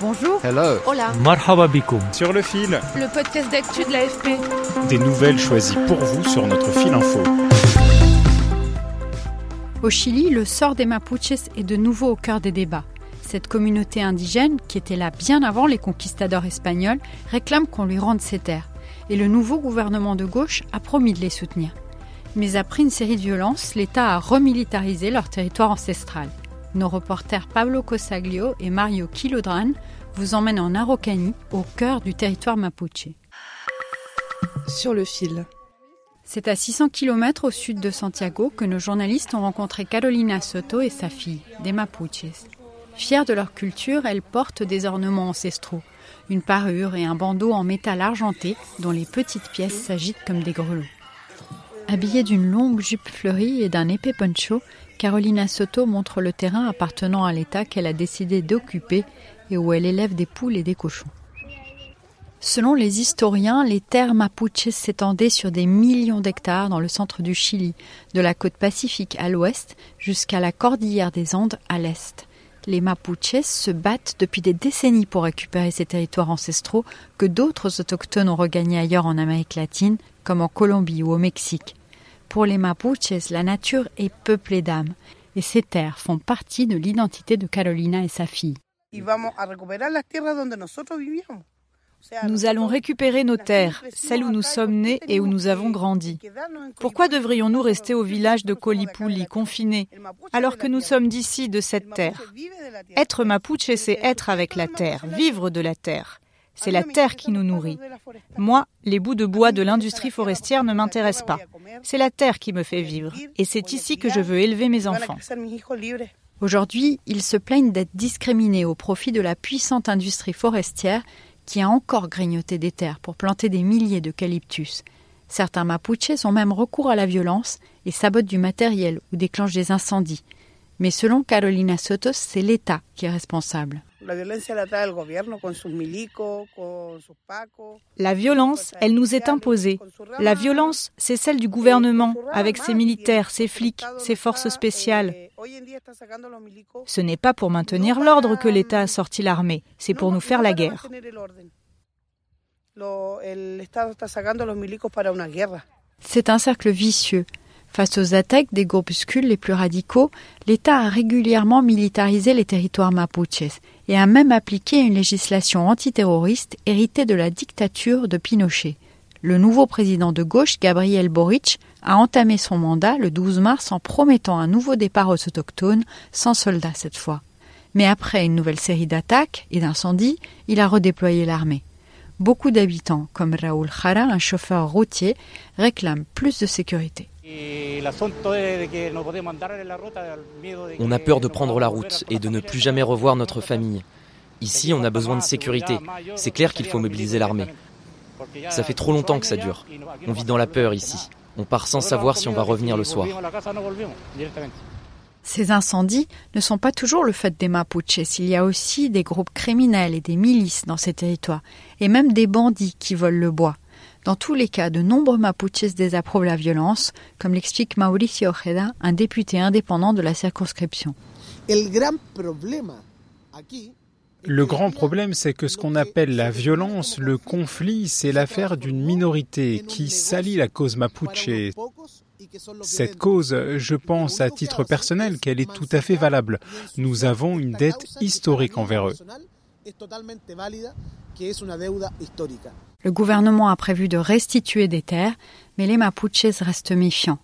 Bonjour. Hello. Hola. Marhaba. Sur le fil, Le podcast d'actu de l'AFP. des nouvelles choisies pour vous sur notre fil info. Au Chili, le sort des Mapuches est de nouveau au cœur des débats. Cette communauté indigène, qui était là bien avant les conquistadors espagnols, réclame qu'on lui rende ses terres. Et le nouveau gouvernement de gauche a promis de les soutenir. Mais après une série de violences, l'État a remilitarisé leur territoire ancestral. Nos reporters Pablo Cosaglio et Mario Kilodran vous emmènent en Araucanie, au cœur du territoire mapuche. Sur le fil. C'est à 600 km au sud de Santiago que nos journalistes ont rencontré Carolina Soto et sa fille, des Mapuches. Fières de leur culture, elles portent des ornements ancestraux, une parure et un bandeau en métal argenté dont les petites pièces s'agitent comme des grelots. Habillée d'une longue jupe fleurie et d'un épais poncho, Carolina Soto montre le terrain appartenant à l'État qu'elle a décidé d'occuper et où elle élève des poules et des cochons. Selon les historiens, les terres mapuches s'étendaient sur des millions d'hectares dans le centre du Chili, de la côte pacifique à l'ouest jusqu'à la cordillère des Andes à l'est. Les Mapuches se battent depuis des décennies pour récupérer ces territoires ancestraux que d'autres autochtones ont regagnés ailleurs en Amérique latine, comme en Colombie ou au Mexique. Pour les Mapuches, la nature est peuplée d'âmes, et ces terres font partie de l'identité de Carolina et sa fille. Nous allons récupérer nos terres, celles où nous sommes nés et où nous avons grandi. Pourquoi devrions-nous rester au village de Colipuli, confinés, alors que nous sommes d'ici, de cette terre? Être mapuche, c'est être avec la terre, vivre de la terre. C'est la terre qui nous nourrit. Moi, les bouts de bois de l'industrie forestière ne m'intéressent pas. C'est la terre qui me fait vivre. Et c'est ici que je veux élever mes enfants. Aujourd'hui, ils se plaignent d'être discriminés au profit de la puissante industrie forestière qui a encore grignoté des terres pour planter des milliers d'eucalyptus. Certains Mapuches ont même recours à la violence et sabotent du matériel ou déclenchent des incendies. Mais selon Carolina Sotos, c'est l'État qui est responsable. La violence, elle nous est imposée. La violence, c'est celle du gouvernement, avec ses militaires, ses flics, ses forces spéciales. Ce n'est pas pour maintenir l'ordre que l'État a sorti l'armée, c'est pour nous faire la guerre. C'est un cercle vicieux. Face aux attaques des groupuscules les plus radicaux, l'État a régulièrement militarisé les territoires mapuches et a même appliqué une législation antiterroriste héritée de la dictature de Pinochet. Le nouveau président de gauche, Gabriel Boric, a entamé son mandat le 12 mars en promettant un nouveau départ aux autochtones, sans soldats cette fois. Mais après une nouvelle série d'attaques et d'incendies, il a redéployé l'armée. Beaucoup d'habitants, comme Raoul Jara, un chauffeur routier, réclament plus de sécurité. On a peur de prendre la route et de ne plus jamais revoir notre famille. Ici, on a besoin de sécurité. C'est clair qu'il faut mobiliser l'armée. Ça fait trop longtemps que ça dure. On vit dans la peur ici. On part sans savoir si on va revenir le soir. Ces incendies ne sont pas toujours le fait des Mapuches. Il y a aussi des groupes criminels et des milices dans ces territoires, et même des bandits qui volent le bois. Dans tous les cas, de nombreux Mapuches désapprouvent la violence, comme l'explique Mauricio Ojeda, un député indépendant de la circonscription. Le grand problème, c'est que ce qu'on appelle la violence, le conflit, c'est l'affaire d'une minorité qui salit la cause mapuche. Cette cause, je pense à titre personnel qu'elle est tout à fait valable. Nous avons une dette historique envers eux. Le gouvernement a prévu de restituer des terres, mais les Mapuches restent méfiants.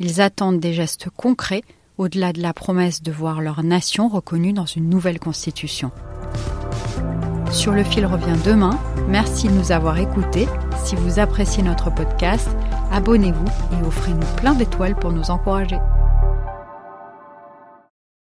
Ils attendent des gestes concrets au-delà de la promesse de voir leur nation reconnue dans une nouvelle constitution. Sur le fil revient demain. Merci de nous avoir écoutés. Si vous appréciez notre podcast, abonnez-vous et offrez-nous plein d'étoiles pour nous encourager.